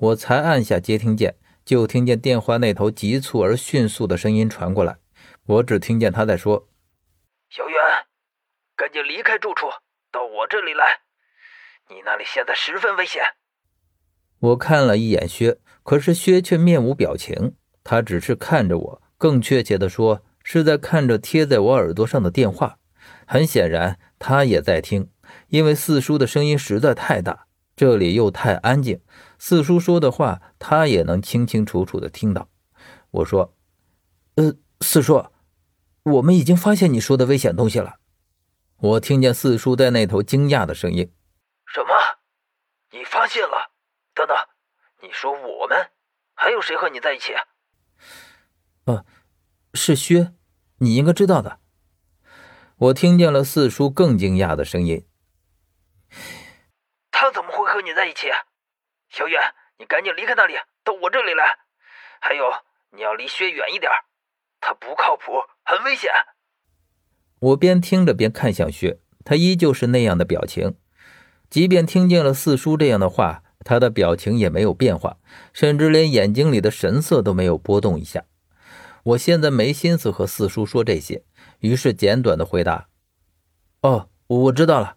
我才按下接听键，就听见电话那头急促而迅速的声音传过来。我只听见他在说：“小远，赶紧离开住处，到我这里来。你那里现在十分危险。”我看了一眼薛，可是薛却面无表情，他只是看着我，更确切的说，是在看着贴在我耳朵上的电话。很显然，他也在听，因为四叔的声音实在太大，这里又太安静，四叔说的话他也能清清楚楚的听到。我说：“呃，四叔，我们已经发现你说的危险东西了。”我听见四叔在那头惊讶的声音：“什么？你发现了？”等等，你说我们还有谁和你在一起？呃，是薛，你应该知道的。我听见了四叔更惊讶的声音。和你在一起？小远，你赶紧离开那里，到我这里来。还有，你要离薛远一点，他不靠谱，很危险。我边听着边看向薛，他依旧是那样的表情。即便听见了四叔这样的话。他的表情也没有变化，甚至连眼睛里的神色都没有波动一下。我现在没心思和四叔说这些，于是简短的回答：“哦，我知道了。”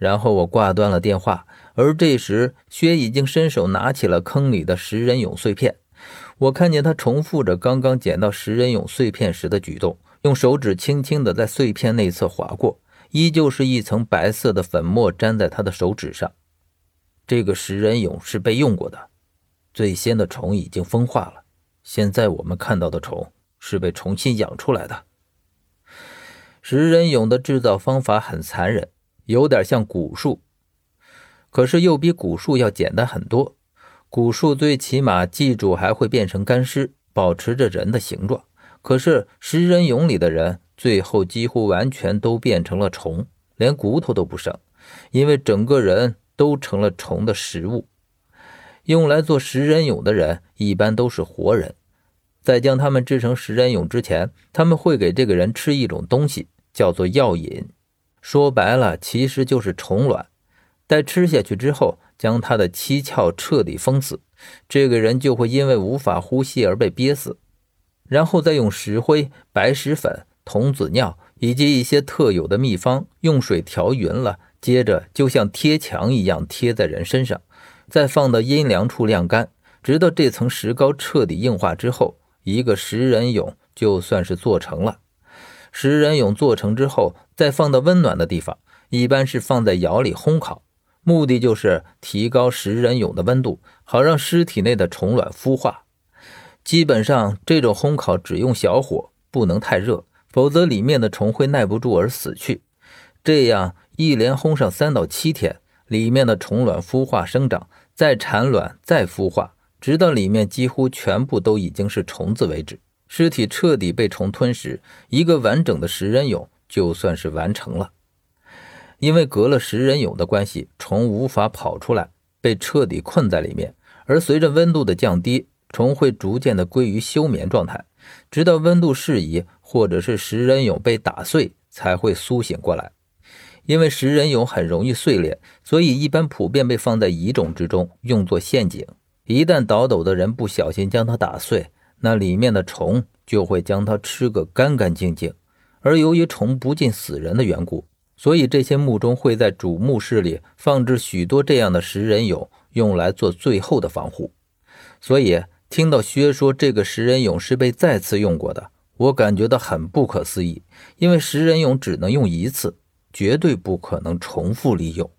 然后我挂断了电话。而这时，薛已经伸手拿起了坑里的食人俑碎片。我看见他重复着刚刚捡到食人俑碎片时的举动，用手指轻轻的在碎片内侧划过，依旧是一层白色的粉末粘在他的手指上。这个食人俑是被用过的，最先的虫已经风化了，现在我们看到的虫是被重新养出来的。食人俑的制造方法很残忍，有点像蛊术，可是又比蛊术要简单很多。蛊术最起码记住还会变成干尸，保持着人的形状，可是食人蛹里的人最后几乎完全都变成了虫，连骨头都不剩，因为整个人。都成了虫的食物。用来做食人蛹的人一般都是活人，在将他们制成食人蛹之前，他们会给这个人吃一种东西，叫做药引。说白了，其实就是虫卵。待吃下去之后，将他的七窍彻底封死，这个人就会因为无法呼吸而被憋死。然后再用石灰、白石粉、童子尿以及一些特有的秘方，用水调匀了。接着就像贴墙一样贴在人身上，再放到阴凉处晾干，直到这层石膏彻底硬化之后，一个食人俑就算是做成了。食人蛹做成之后，再放到温暖的地方，一般是放在窑里烘烤，目的就是提高食人蛹的温度，好让尸体内的虫卵孵化。基本上这种烘烤只用小火，不能太热，否则里面的虫会耐不住而死去。这样。一连烘上三到七天，里面的虫卵孵化生长，再产卵，再孵化，直到里面几乎全部都已经是虫子为止。尸体彻底被虫吞食，一个完整的食人蛹就算是完成了。因为隔了食人蛹的关系，虫无法跑出来，被彻底困在里面。而随着温度的降低，虫会逐渐的归于休眠状态，直到温度适宜，或者是食人蛹被打碎，才会苏醒过来。因为食人蛹很容易碎裂，所以一般普遍被放在蚁种之中，用作陷阱。一旦倒斗的人不小心将它打碎，那里面的虫就会将它吃个干干净净。而由于虫不进死人的缘故，所以这些墓中会在主墓室里放置许多这样的食人俑，用来做最后的防护。所以听到薛说这个食人俑是被再次用过的，我感觉到很不可思议，因为食人俑只能用一次。绝对不可能重复利用。